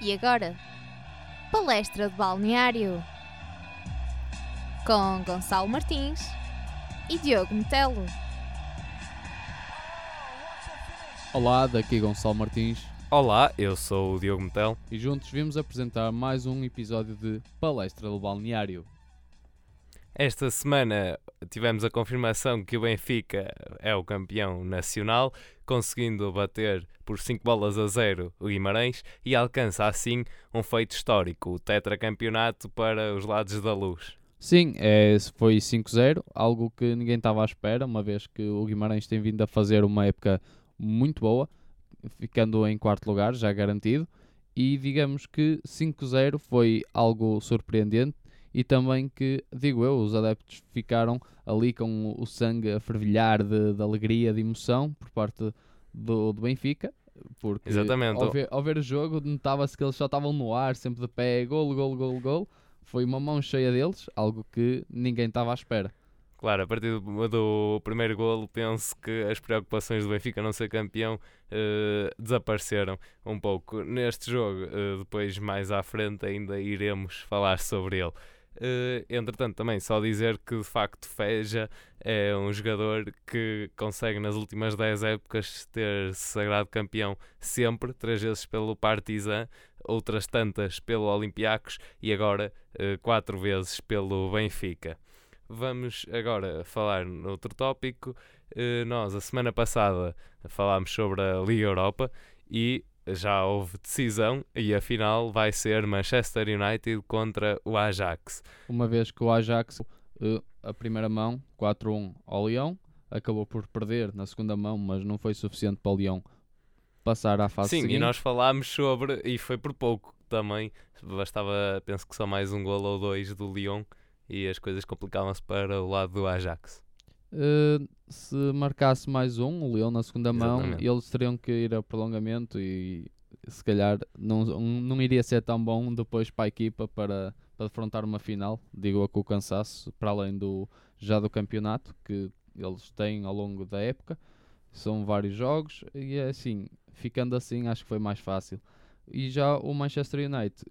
E agora, palestra de balneário com Gonçalo Martins e Diogo Metelo. Olá, daqui Gonçalo Martins Olá, eu sou o Diogo Metel. e juntos vimos apresentar mais um episódio de Palestra do Balneário. Esta semana tivemos a confirmação que o Benfica é o campeão nacional, conseguindo bater por 5 bolas a 0 o Guimarães e alcança assim um feito histórico, o tetracampeonato para os lados da luz. Sim, é, foi 5-0, algo que ninguém estava à espera, uma vez que o Guimarães tem vindo a fazer uma época muito boa, ficando em quarto lugar, já garantido, e digamos que 5-0 foi algo surpreendente e também que, digo eu, os adeptos ficaram ali com o sangue a fervilhar de, de alegria, de emoção por parte do, do Benfica. Porque Exatamente. Ao, ver, ao ver o jogo, notava-se que eles só estavam no ar, sempre de pé, golo, golo, golo, golo. Foi uma mão cheia deles, algo que ninguém estava à espera. Claro, a partir do, do primeiro golo, penso que as preocupações do Benfica não ser campeão eh, desapareceram um pouco. Neste jogo, eh, depois mais à frente, ainda iremos falar sobre ele. Eh, entretanto, também só dizer que de facto Feja é um jogador que consegue nas últimas 10 épocas ter sagrado campeão sempre, três vezes pelo Partizan, outras tantas pelo Olympiacos e agora eh, quatro vezes pelo Benfica. Vamos agora falar noutro tópico. Eh, nós, a semana passada, falámos sobre a Liga Europa e já houve decisão e a final vai ser Manchester United contra o Ajax. Uma vez que o Ajax, eh, a primeira mão, 4-1 ao Leão, acabou por perder na segunda mão, mas não foi suficiente para o Leão passar à fase Sim, seguinte. e nós falámos sobre, e foi por pouco também, bastava, penso que só mais um golo ou dois do Lyon e as coisas complicavam-se para o lado do Ajax. Eh, se marcasse mais um, o Leão na segunda mão, Exatamente. eles teriam que ir a prolongamento e se calhar não, não iria ser tão bom depois para a equipa para, para afrontar uma final, digo eu com o cansaço, para além do já do campeonato que eles têm ao longo da época. São vários jogos e é assim, ficando assim acho que foi mais fácil. E já o Manchester United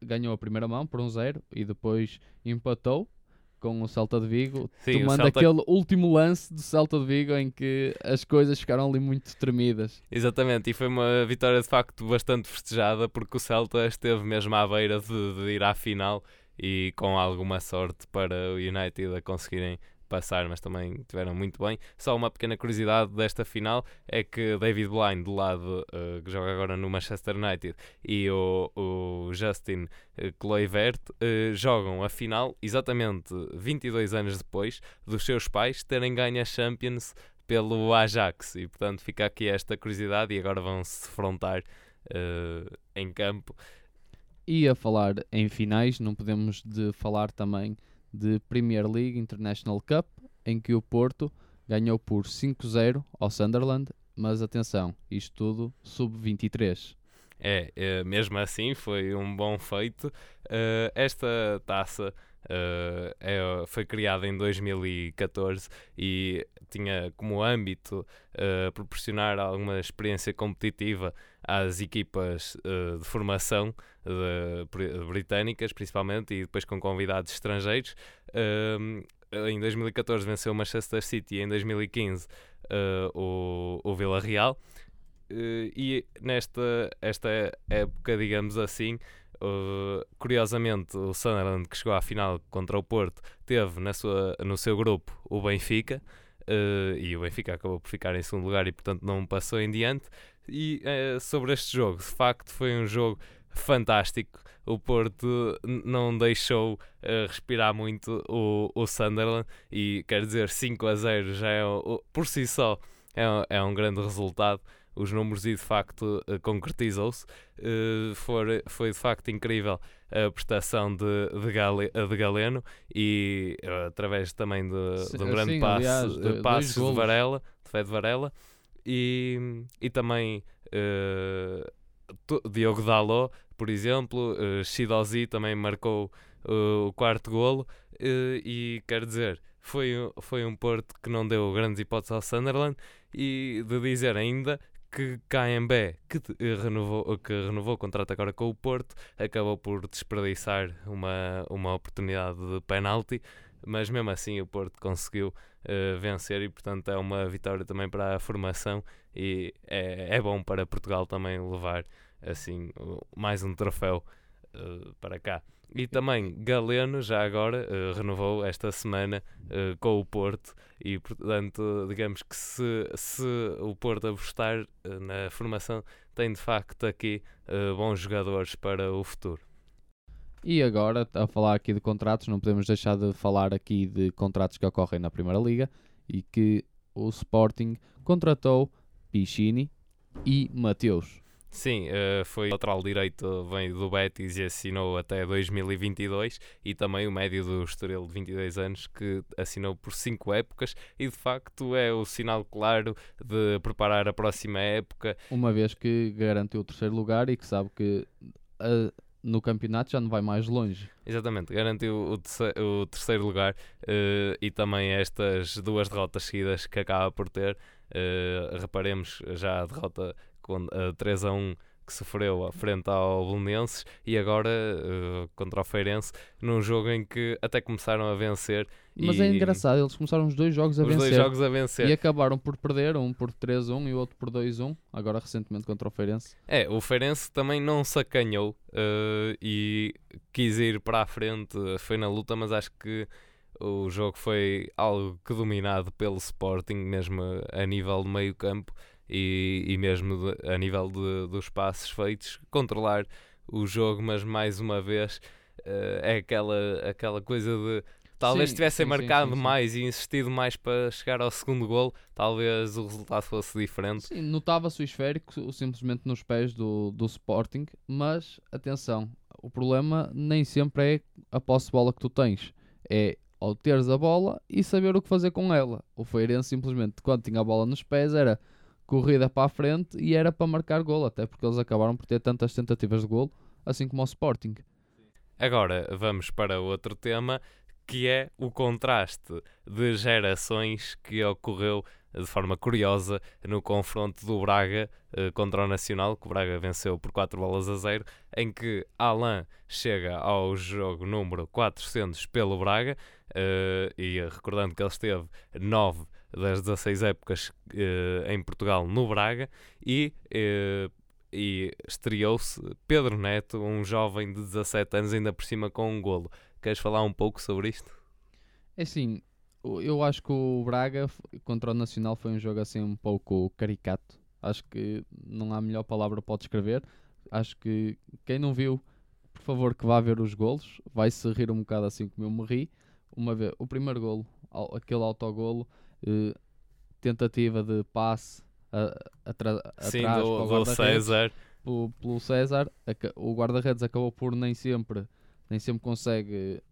ganhou a primeira mão por um zero e depois empatou com o Celta de Vigo, Sim, tomando Celta- aquele último lance do Celta de Vigo em que as coisas ficaram ali muito tremidas. Exatamente, e foi uma vitória de facto bastante festejada porque o Celta esteve mesmo à beira de, de ir à final e com alguma sorte para o United a conseguirem passar, mas também tiveram muito bem. Só uma pequena curiosidade desta final é que David Blind, do lado eh, que joga agora no Manchester United, e o, o Justin eh, Kluivert eh, jogam a final exatamente 22 anos depois dos seus pais terem ganho a Champions pelo Ajax e portanto fica aqui esta curiosidade e agora vão se defrontar eh, em campo. E a falar em finais, não podemos de falar também de Premier League International Cup, em que o Porto ganhou por 5-0 ao Sunderland, mas atenção, isto tudo sub-23. É, eh, mesmo assim foi um bom feito. Eh, esta taça eh, é- foi criada em 2014 e tinha como âmbito eh, proporcionar alguma experiência competitiva às equipas eh, de formação de- bri- britânicas, principalmente, e depois com convidados estrangeiros. Um, em 2014 venceu o Manchester City, em 2015 eh, o, o Vila Real. Eh, e nesta esta época, digamos assim, eh, curiosamente, o Sunderland, que chegou à final contra o Porto, teve na sua, no seu grupo o Benfica. e o Benfica acabou por ficar em segundo lugar e, portanto, não passou em diante. E eh, sobre este jogo, de facto, foi um jogo fantástico. O Porto não deixou eh, respirar muito o, o Sunderland e quer dizer 5 a 0 já é por si só é, um- é um grande resultado. Os números e de facto eh, concretizou-se. Eh, foi, foi de facto incrível a prestação de, de, Gale, de Galeno e através também de, de um grande sim, passe, aliás, de. Varela, de Fé de Varela e, e também to- Diogo Dalot, por exemplo, uh, também marcou uh, o quarto golo. E quer dizer, foi, foi um Porto que não deu grandes hipóteses ao Sunderland. E de dizer ainda que KMB, que renovou, que renovou o contrato agora com o Porto, acabou por desperdiçar uma, uma oportunidade de penalti, mas mesmo assim o Porto conseguiu uh, vencer e portanto é uma vitória também para a formação e é, é bom para Portugal também levar assim mais um troféu uh, para cá. E também Galeno, já agora, uh, renovou esta semana uh, com o Porto e, portanto, digamos que se, se o Porto apostar uh, na formação, tem de facto aqui bons jogadores para o futuro. E agora, a falar aqui de contratos, não podemos deixar de falar aqui de contratos que ocorrem na Primeira Liga e que o Sporting contratou Pichini e Mateus. Sim, uh, foi lateral direito, vem do Betis e assinou até 2022 e também o médio do Estoril de 22 anos que assinou por 5 épocas e de facto é o sinal claro de preparar a próxima época. Uma vez que garantiu o terceiro lugar e que sabe que uh, no campeonato já não vai mais longe. Exatamente, garantiu o, terceiro, o terceiro lugar uh, e também estas duas derrotas seguidas que acaba por ter. reparemos já a derrota com, uh, 3 a 1 que sofreu frente ao Belenenses e agora uh, contra o Feirense num jogo em que até começaram a vencer. Mas é engraçado, eles começaram os dois jogos a os vencer. dois jogos a vencer. E acabaram por perder, um por 3-1 e o outro por 2-1, agora recentemente contra o Feirense. É, o Feirense também não sacanhou uh, e quis ir para a frente, foi na luta, mas acho que o jogo foi algo que dominado pelo Sporting, mesmo a nível de meio campo e, e mesmo de, a nível de, dos passos feitos, controlar o jogo, mas mais uma vez uh, é aquela, aquela coisa de talvez sim, tivessem sim, marcado sim, mais e insistido mais para chegar ao segundo gol, talvez o resultado fosse diferente. Sim, notava-se o esférico simplesmente nos pés do, do Sporting, mas atenção, o problema nem sempre é a posse de bola que tu tens, é ao teres a bola e saber o que fazer com ela. O Feirense simplesmente, quando tinha a bola nos pés, era corrida para a frente e era para marcar gol, até porque eles acabaram por ter tantas tentativas de gol, assim como o Sporting. Agora vamos para outro tema, que é o contraste de gerações que ocorreu de forma curiosa no confronto do Braga uh, contra o Nacional, que o Braga venceu por 4 bolas a 0, em que Alain chega ao jogo número 400 pelo Braga, uh, e recordando que ele esteve 9 das 16 épocas uh, em Portugal no Braga e, uh, e estreou-se Pedro Neto, um jovem de 17 anos, ainda por cima com um golo. Queres falar um pouco sobre isto? É assim, eu acho que o Braga contra o Nacional foi um jogo assim um pouco caricato. Acho que não há melhor palavra para descrever. Acho que quem não viu, por favor, que vá ver os golos. Vai se rir um bocado assim como eu me ri. Uma vez, o primeiro golo, aquele autogolo, uh, tentativa de passe atrás Sim, do, do César. Pelo, pelo César, o guarda-redes acabou por nem sempre, nem sempre consegue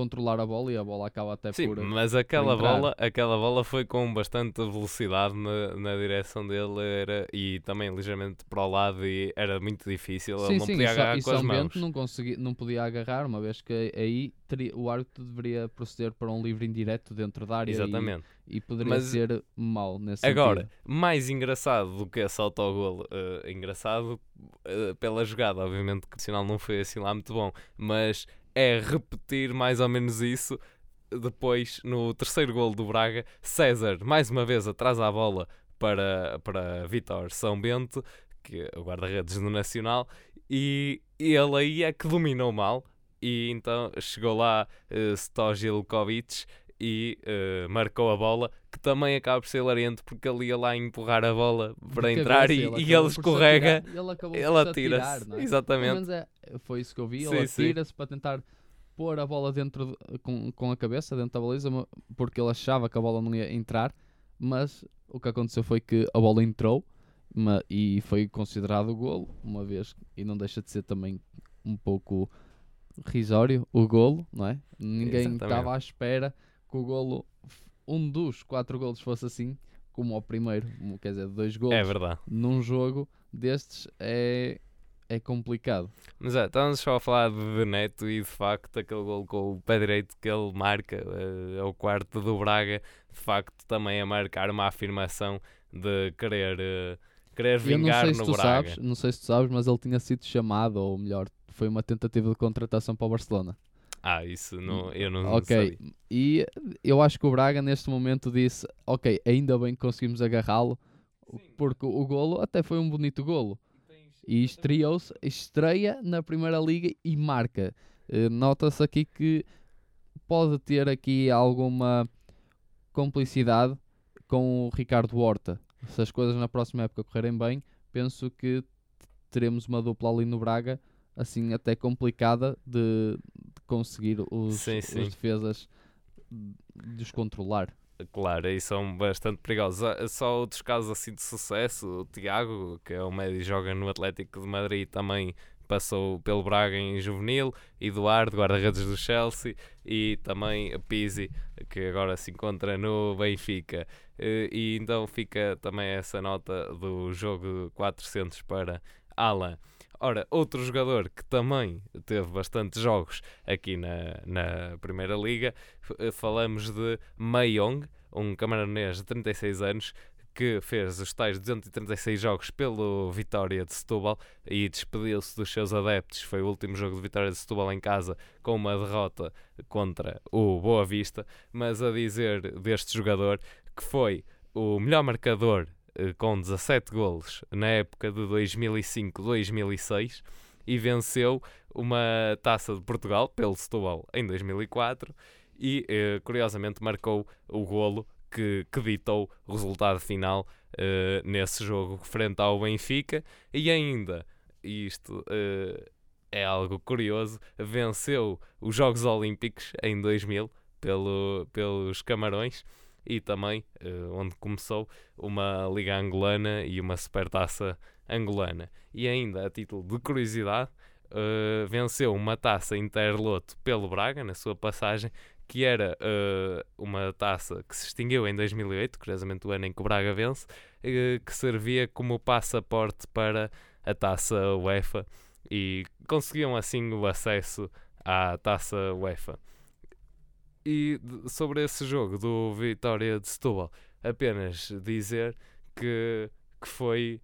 controlar a bola e a bola acaba até Sim, por. mas aquela bola, aquela bola foi com bastante velocidade na, na direção dele era, e também ligeiramente para o lado e era muito difícil. Sim, ele não sim, podia agarrar e com as mãos. Não, consegui, não podia agarrar, uma vez que aí teria, o árbitro deveria proceder para um livre indireto dentro da área. Exatamente. E, e poderia mas, ser mau nesse Agora, sentido. mais engraçado do que esse autogol, uh, engraçado uh, pela jogada, obviamente que o sinal não foi assim lá muito bom, mas é repetir mais ou menos isso depois no terceiro gol do Braga. César, mais uma vez, atrás a bola para, para Vitor São Bento, que é o guarda-redes do Nacional, e ele aí é que dominou mal. E então chegou lá uh, Stojilkovic e uh, marcou a bola, que também acaba por ser lariento porque ele ia lá empurrar a bola para entrar cabeça, e, ele, e ele escorrega, ele, ele atira-se. É? Exatamente. É, foi isso que eu vi, ele atira-se para tentar pôr a bola dentro de, com, com a cabeça dentro da baliza porque ele achava que a bola não ia entrar, mas o que aconteceu foi que a bola entrou uma, e foi considerado o golo, uma vez, e não deixa de ser também um pouco risório o golo, não é? Ninguém estava à espera que o golo, um dos quatro golos fosse assim, como o primeiro, quer dizer, dois golos é verdade. num jogo destes é, é complicado. Mas é, estamos só a falar de Neto e de facto aquele gol com o pé direito que ele marca, é, é o quarto do Braga, de facto também a marcar uma afirmação de querer, uh, querer Eu não vingar sei se no tu Braga. sabes, não sei se tu sabes, mas ele tinha sido chamado, ou melhor, foi uma tentativa de contratação para o Barcelona. Ah, isso não, eu não ok, sabia. e eu acho que o Braga neste momento disse, ok, ainda bem que conseguimos agarrá-lo, porque o golo até foi um bonito golo. E estreou-se, estreia na Primeira Liga e marca. Eh, Nota-se aqui que pode ter aqui alguma complicidade com o Ricardo Horta. Se as coisas na próxima época correrem bem, penso que teremos uma dupla ali no Braga, assim até complicada de conseguir os, Sim, os sim. defesas descontrolar. Claro, aí são bastante perigosos. Ah, Só outros casos assim de sucesso, o Tiago, que é o médio e joga no Atlético de Madrid, também passou pelo Braga em juvenil, Eduardo, guarda-redes do Chelsea, e também Pizzi, que agora se encontra no Benfica. Eh, E então fica também essa nota do jogo 400 para Alan. Ora, outro jogador que também teve bastantes jogos aqui na, na Primeira Liga, eh, falamos de Mayong, um camaronês de 36 anos, que fez os tais 236 jogos pelo Vitória de Setúbal e despediu-se dos seus adeptos. Foi o último jogo de Vitória de Setúbal em casa com uma derrota contra o Boa Vista. Mas a dizer deste jogador que foi o melhor marcador com 17 golos na época de 2005-2006 e venceu uma taça de Portugal pelo Setúbal em 2004 e eh, curiosamente marcou o golo que, que ditou o resultado final eh, nesse jogo frente ao Benfica. E ainda isto eh, é algo curioso venceu os Jogos Olímpicos em 2000 pelo, pelos Camarões e também eh, onde começou uma Liga Angolana e uma Supertaça Angolana e ainda a título de curiosidade eh, venceu uma taça Interloto pelo Braga na sua passagem que era eh, uma taça que se extinguiu em 2008, curiosamente o ano em que o Braga vence, que servia como passaporte para a taça UEFA e conseguiam assim o acesso à taça UEFA. E sobre esse jogo do Vitória de Setúbal, apenas dizer que, que foi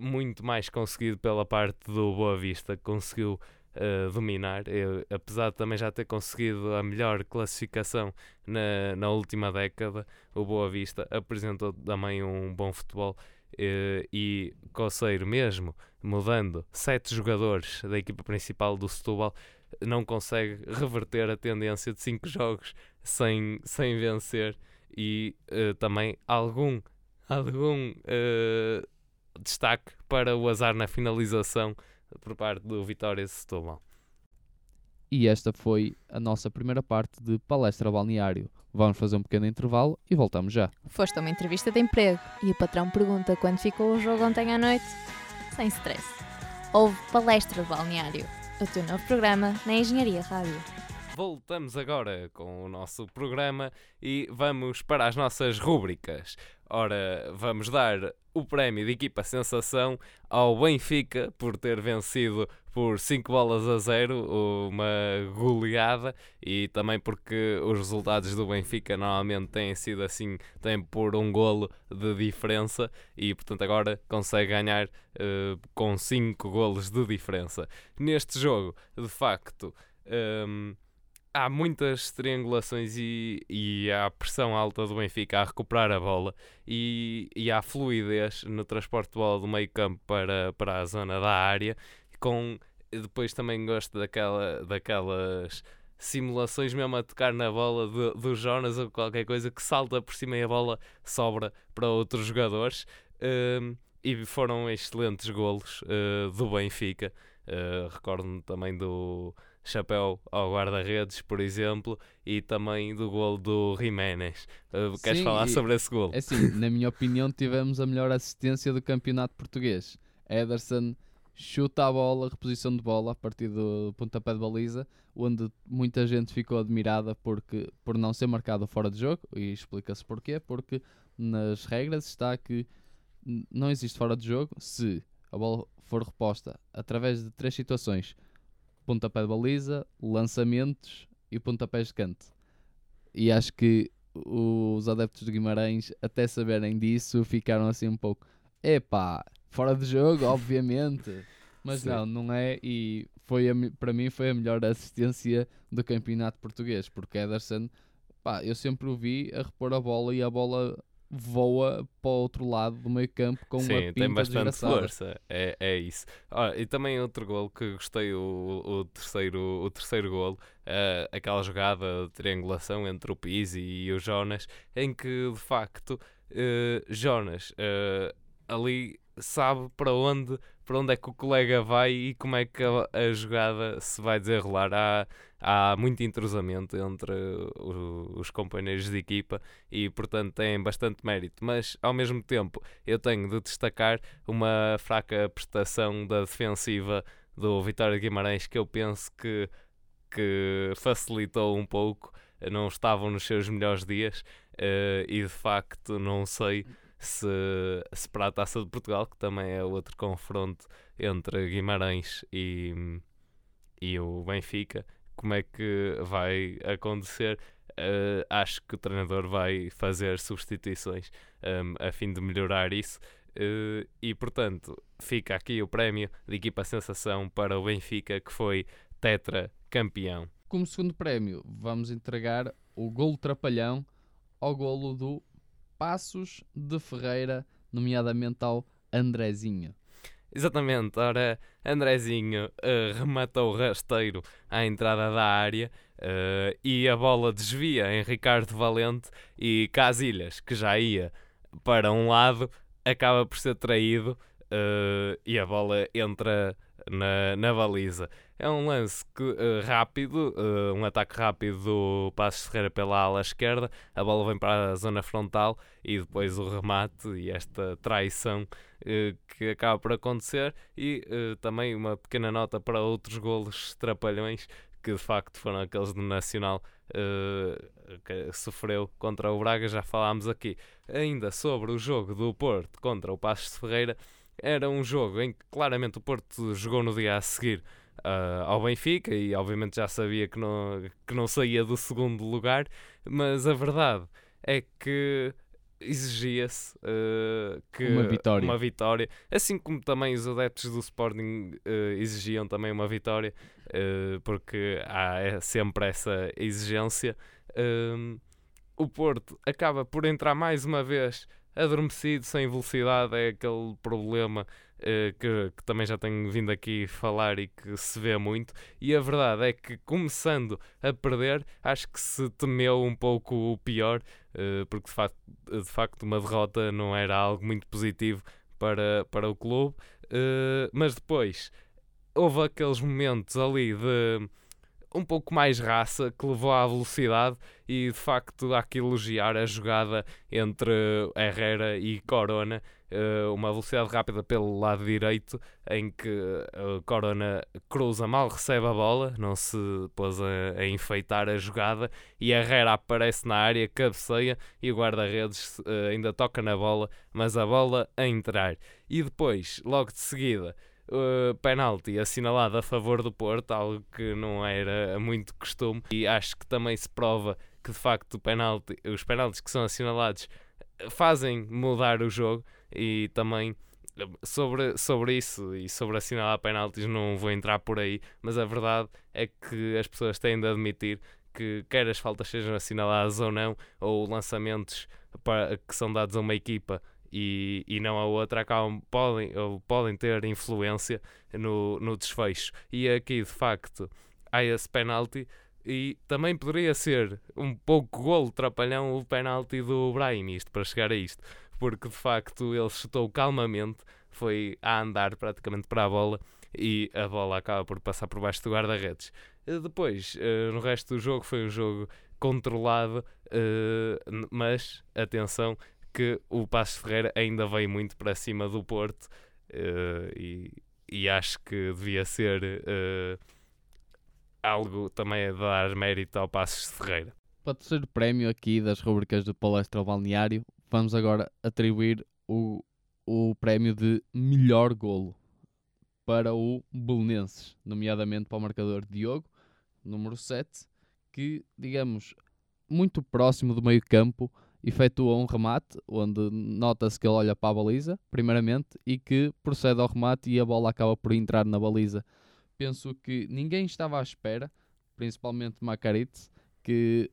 muito mais conseguido pela parte do Boa Vista, que conseguiu eh, dominar, Eu, apesar de também já ter conseguido a melhor classificação na, na última década, o Boa Vista apresentou também um bom futebol eh, e Coceiro mesmo, mudando sete jogadores da equipa principal do Setúbal, não consegue reverter a tendência de cinco jogos sem, sem vencer e eh, também algum, algum eh, destaque para o azar na finalização por parte do Vitória de Setúbal. E esta foi a nossa primeira parte de Palestra Balneário. Vamos fazer um pequeno intervalo e voltamos já. Foste a uma entrevista de emprego e o patrão pergunta quando ficou o jogo ontem à noite? Sem stress. Houve Palestra de Balneário, o teu novo programa na Engenharia Rádio. Voltamos agora com o nosso programa e vamos para as nossas rúbricas. Ora, vamos dar o prémio de equipa sensação ao Benfica por ter vencido por 5 bolas a 0, uma goleada, e também porque os resultados do Benfica normalmente têm sido assim, têm por um golo de diferença, e portanto agora consegue ganhar eh, com 5 golos de diferença. Neste jogo, de facto. ehm, há muitas triangulações e, e há pressão alta do Benfica a recuperar a bola e, e há fluidez no transporte de bola do meio campo para, para a zona da área com depois também gosto daquela, daquelas simulações mesmo a tocar na bola do, Jonas ou qualquer coisa que salta por cima e a bola sobra para outros jogadores Hum, e foram excelentes golos uh, do Benfica. Uh, recordo-me também do chapéu ao guarda-redes, por exemplo, e também do gol do Jiménez. Uh, queres Sim, falar e- sobre esse gol? É assim, na minha opinião, tivemos a melhor assistência do campeonato português. Ederson chuta a bola, reposição de bola a partir do pontapé de baliza, onde muita gente ficou admirada porque, por não ser marcado fora de jogo, e explica-se porquê, porque nas regras está que não existe fora de jogo se a bola for reposta através de três situações: pontapé de baliza, lançamentos e pontapés de canto. E acho que os adeptos de Guimarães, até saberem disso, ficaram assim um pouco: epá, fora de jogo, obviamente. Mas Sim. não, não é. E foi a para mim foi a melhor assistência do campeonato português, porque Ederson, pá, eu sempre o vi a repor a bola e a bola voa para o outro lado do meio campo com uma Sim, pinta tem bastante desgraçada. força. É, é isso. Ah, e também outro gol que gostei, o, o terceiro, o terceiro gol, ah, aquela jogada de triangulação entre o Pizzi e o Jonas, em que de facto eh, Jonas eh, ali sabe para onde, para onde é que o colega vai e como é que a, a jogada se vai desenrolar. Há, há muito entrosamento entre o- os companheiros de equipa e, portanto, tem bastante mérito. Mas, ao mesmo tempo, eu tenho de destacar uma fraca prestação da defensiva do Vitória Guimarães que eu penso que, que facilitou um pouco. Não estavam nos seus melhores dias eh, e, de facto, não sei se, se para a Taça de Portugal, que também é outro confronto entre Guimarães e, e o Benfica, como é que vai acontecer. Eh, acho que o treinador vai fazer substituições um, a fim de melhorar isso. Eh, e portanto, fica aqui o prémio de equipa sensação para o Benfica, que foi tetra campeão. Como segundo prémio, vamos entregar o golo trapalhão ao golo do Passos de Ferreira, nomeadamente ao Andrezinho. Exatamente, ora, Andrezinho eh, rematou rasteiro à entrada da área eh, e a bola desvia em Ricardo Valente e Casilhas, que já ia para um lado, acaba por ser traído eh, e a bola entra na, na baliza. É um lance que, eh, rápido, eh, um ataque rápido do Passos Ferreira pela ala esquerda, a bola vem para a zona frontal e depois o remate e esta traição eh, que acaba por acontecer e também uma pequena nota para outros golos trapalhões que de facto foram aqueles do Nacional que sofreu contra o Braga, já falámos aqui. Ainda sobre o jogo do Porto contra o Passos Ferreira, era um jogo em que claramente o Porto jogou no dia a seguir ah, ao Benfica e obviamente já sabia que não, que não saía do segundo lugar, mas a verdade é que exigia-se eh, que Uma vitória. uma vitória, assim como também os adeptos do Sporting eh, exigiam também uma vitória, eh, porque há é sempre essa exigência. O Porto acaba por entrar mais uma vez adormecido, sem velocidade, é aquele problema que, que também já tenho vindo aqui falar e que se vê muito. E a verdade é que, começando a perder, acho que se temeu um pouco o pior, eh, porque de facto, de facto uma derrota não era algo muito positivo para, para o clube. Eh, mas depois houve aqueles momentos ali de um pouco mais raça que levou à velocidade e de facto há que elogiar a jogada entre Herrera e Corona, eh, uma velocidade rápida pelo lado direito em que eh, Corona cruza mal, recebe a bola, não se pôs a, a enfeitar a jogada e Herrera aparece na área, cabeceia e o guarda-redes eh, ainda toca na bola, mas a bola a entrar. E depois, logo de seguida, uh, penalti assinalado a favor do Porto, algo que não era muito costume, e acho que também se prova que de facto penalti, os penaltis que são assinalados eh, fazem mudar o jogo. E também eh, sobre, sobre isso e sobre assinalar penaltis não vou entrar por aí, mas a verdade é que as pessoas têm de admitir que quer as faltas sejam assinaladas ou não, ou lançamentos para, que são dados a uma equipa e, e não a outra acabam, podem, ou podem ter influência no, no desfecho. E aqui de facto há esse penalti e também poderia ser um pouco golo trapalhão o penalti do Brahim, isto para chegar a isto, porque de facto ele chutou calmamente, foi a andar praticamente para a bola e a bola acaba por passar por baixo do guarda-redes. Eh, Depois, eh, no resto do jogo, foi um jogo controlado, eh, mas atenção que o Passos Ferreira ainda veio muito para cima do Porto eh, e, e acho que devia ser eh, algo também a dar mérito ao Passos Ferreira. Para o terceiro prémio aqui das rubricas do Palestra Balneário, vamos agora atribuir o, o prémio de melhor golo para o Belenenses, nomeadamente para o marcador Diogo, número 7, que, digamos, muito próximo do meio campo, efetua um remate, onde nota-se que ele olha para a baliza, primeiramente, e que procede ao remate e a bola acaba por entrar na baliza. Penso que ninguém estava à espera, principalmente Macaritz, que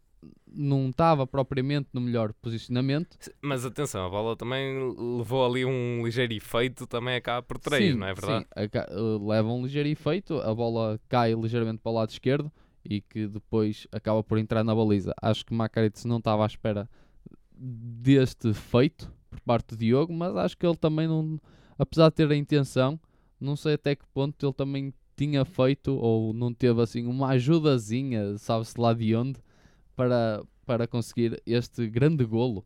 não estava propriamente no melhor posicionamento. Mas atenção, a bola também levou ali um ligeiro efeito, também acaba por três, sim, não é verdade? Sim, uh, leva um ligeiro efeito, a bola cai ligeiramente para o lado esquerdo e que depois acaba por entrar na baliza. Acho que Macaritz não estava à espera deste feito por parte do Diogo, mas acho que ele também não, apesar de ter a intenção, não sei até que ponto ele também tinha feito ou não teve assim uma ajudazinha, sabe-se lá de onde, para, para conseguir este grande golo.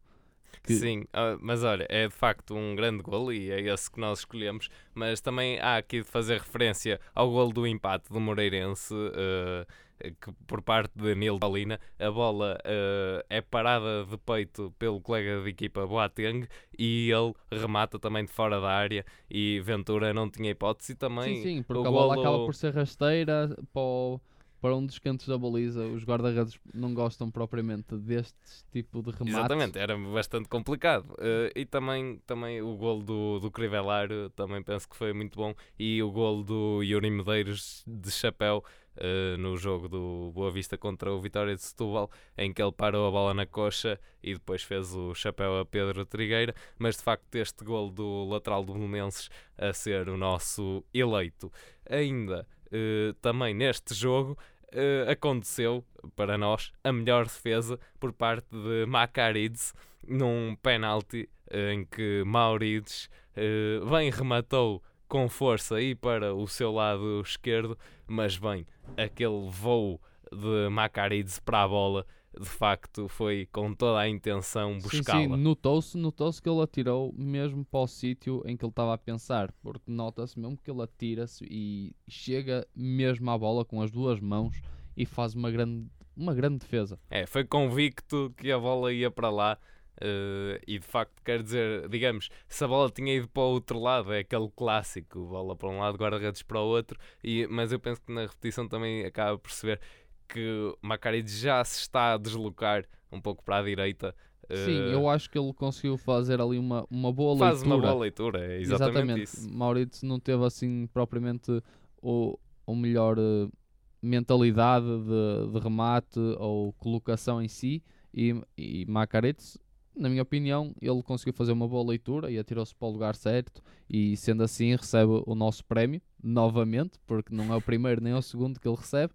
Que- Sim, ah, mas olha, é de facto um grande gol e é esse que nós escolhemos. Mas também há aqui de fazer referência ao gol do empate do Moreirense, ah, que por parte de Nil Balina, a bola ah, é parada de peito pelo colega de equipa Boateng e ele remata também de fora da área. E Ventura não tinha hipótese também. Sim, sim, porque a bola golo- acaba por ser rasteira para, o- para um dos cantos da baliza. Os guarda-redes não gostam propriamente deste tipo de remate. Exatamente, era bastante complicado. Eh, e também, também o gol do, do Crivelar também penso que foi muito bom. E o gol do Yuri Medeiros de chapéu eh, no jogo do Boa Vista contra o Vitória de Setúbal, em que ele parou a bola na coxa e depois fez o chapéu a Pedro Trigueira. Mas de facto, este gol do lateral do Belenenses a ser o nosso eleito. Ainda eh, também neste jogo eh, aconteceu para nós a melhor defesa por parte de Macarides num penalti eh, em que Maurides bem rematou com força aí para o seu lado esquerdo, mas bem, aquele voo de Macarides para a bola de facto foi com toda a intenção Sim, buscá-la. sim, notou-se, notou-se que ele atirou mesmo para o sítio em que ele estava a pensar, porque nota-se mesmo que ele atira-se e chega mesmo à bola com as duas mãos e faz uma grande, uma grande defesa. É, foi convicto que a bola ia para lá. eh, e de facto, quer dizer, digamos, se a bola tinha ido para o outro lado, é aquele clássico: bola para um lado, guarda-redes para o outro. E, mas eu penso que na repetição também acaba por perceber que Macarides já se está a deslocar um pouco para a direita. Sim, eh, eu acho que ele conseguiu fazer ali uma, uma boa faz leitura. uma boa leitura, é exatamente, isso. Maurício não teve assim propriamente o, o melhor eh, mentalidade de, de remate ou colocação em si e, e Macaretz, na minha opinião, ele conseguiu fazer uma boa leitura e atirou-se para o lugar certo e sendo assim recebe o nosso prémio novamente, porque não é o primeiro nem é o segundo que ele recebe.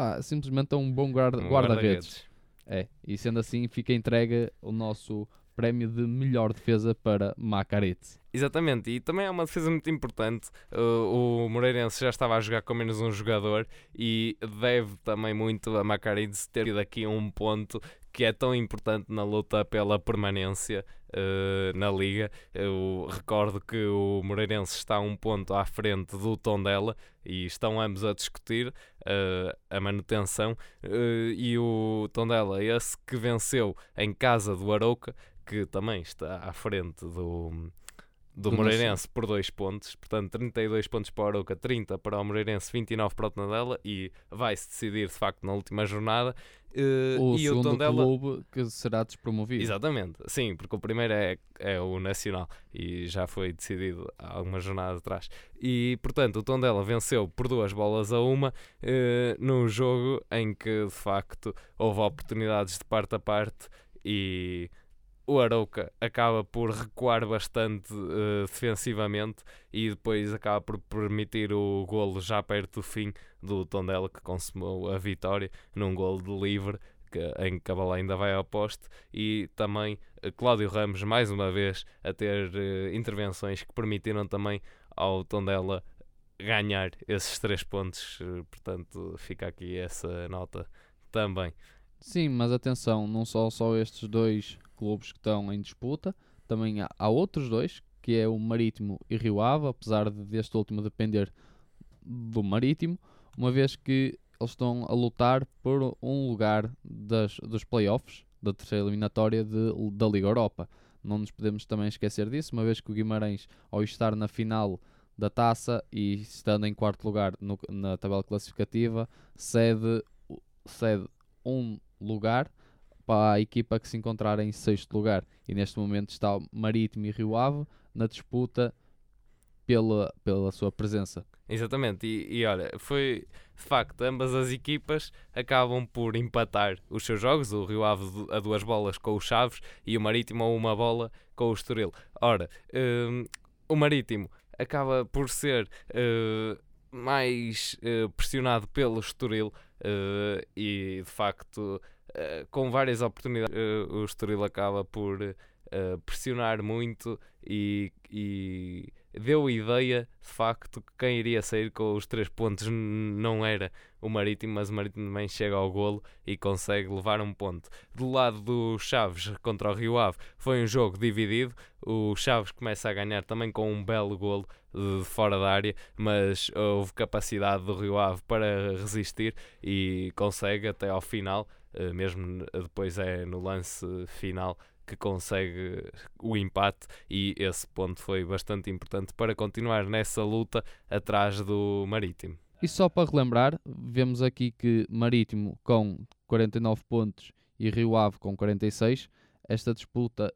Ah, simplesmente é um bom guarda- Um guarda-redes. É, e sendo assim fica entregue o nosso prémio de melhor defesa para Macaretz. Exatamente, e também é uma defesa muito importante. Uh, o Moreirense já estava a jogar com menos um jogador e deve também muito a Macarides ter tido aqui um ponto que é tão importante na luta pela permanência uh, na Liga. Eu recordo que o Moreirense está a um ponto à frente do Tondela e estão ambos a discutir uh, a manutenção. Uh, e o Tondela, esse que venceu em casa do Arouca, que também está à frente do, do Do Moreirense por 2 pontos, portanto 32 pontos para o Arouca, 30 para o Moreirense, 29 para o Tondela e vai-se decidir de facto na última jornada. Eh, o e o segundo Tondela, clube que será despromovido. exatamente, sim, porque o primeiro é, é o Nacional e já foi decidido há algumas jornadas atrás. E portanto o Tondela venceu por duas bolas a uma eh, num jogo em que de facto houve oportunidades de parte a parte e o Arouca acaba por recuar bastante eh, defensivamente e depois acaba por permitir o golo já perto do fim do Tondela que consumou a vitória num golo de livre que, em que a bola ainda vai ao poste. E também eh, Cláudio Ramos mais uma vez a ter eh, intervenções que permitiram também ao Tondela ganhar esses três pontos. Portanto fica aqui essa nota também. Sim, mas atenção, não são só estes dois clubes que estão em disputa, também há, há outros dois, que é o Marítimo e Rio Ave, apesar de deste último depender do Marítimo, uma vez que eles estão a lutar por um lugar das, dos playoffs da terceira eliminatória de- da Liga Europa. Não nos podemos também esquecer disso, uma vez que o Guimarães, ao estar na final da taça e estando em quarto lugar no- na tabela classificativa, cede, cede um lugar para a equipa que se encontrar em sexto lugar. E neste momento está o Marítimo e Rio Ave na disputa pela, pela sua presença. Exatamente, e, e olha, foi de facto, ambas as equipas acabam por empatar os seus jogos, o Rio Ave a duas bolas com os Chaves e o Marítimo a uma bola com o Estoril. Ora, um, o Marítimo acaba por ser uh, mais uh, pressionado pelo Estoril uh, e de facto com várias oportunidades o Estoril acaba por pressionar muito e, e deu ideia, de facto, que quem iria sair com os três pontos não era o Marítimo, mas o Marítimo também chega ao golo e consegue levar um ponto. Do lado do Chaves contra o Rio Ave, foi um jogo dividido. O Chaves começa a ganhar também com um belo golo de fora da área, mas houve capacidade do Rio Ave para resistir e consegue até ao final, eh, mesmo depois é no lance final que consegue o empate e esse ponto foi bastante importante para continuar nessa luta atrás do Marítimo. E só para relembrar, vemos aqui que Marítimo com 49 pontos e Rio Ave com 46. Esta disputa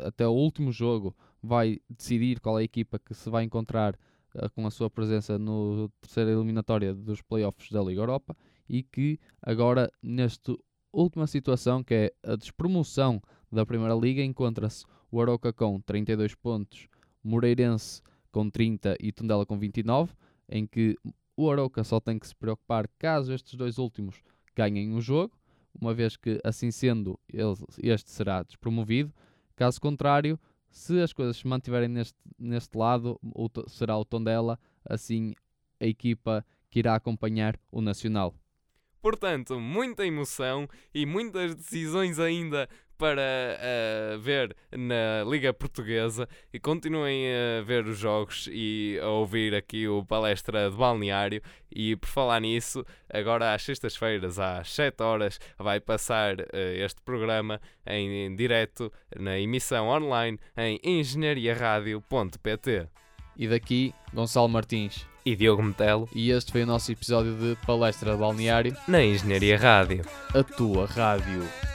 até o último jogo vai decidir qual é a equipa que se vai encontrar uh, com a sua presença no terceira eliminatória dos playoffs da Liga Europa e que agora nesta última situação que é a despromoção da Primeira Liga encontra-se o Aroca com 32 pontos, Moreirense com 30 e Tondela com 29, em que o Aroca só tem que se preocupar caso estes dois últimos ganhem o jogo, uma vez que, assim sendo, este será despromovido. Caso contrário, se as coisas se mantiverem neste, neste lado, será o Tondela, assim a equipa que irá acompanhar o Nacional. Portanto, muita emoção e muitas decisões ainda para uh, ver na Liga Portuguesa e continuem a ver os jogos e a ouvir aqui o palestra de balneário. E por falar nisso, agora às sextas-feiras, às 7 horas, vai passar uh, este programa em, em direto na emissão online em engenhariaradio.pt. E daqui, Gonçalo Martins e Diogo Metelo. E este foi o nosso episódio de Palestra de Balneário na Engenharia Rádio. A tua rádio.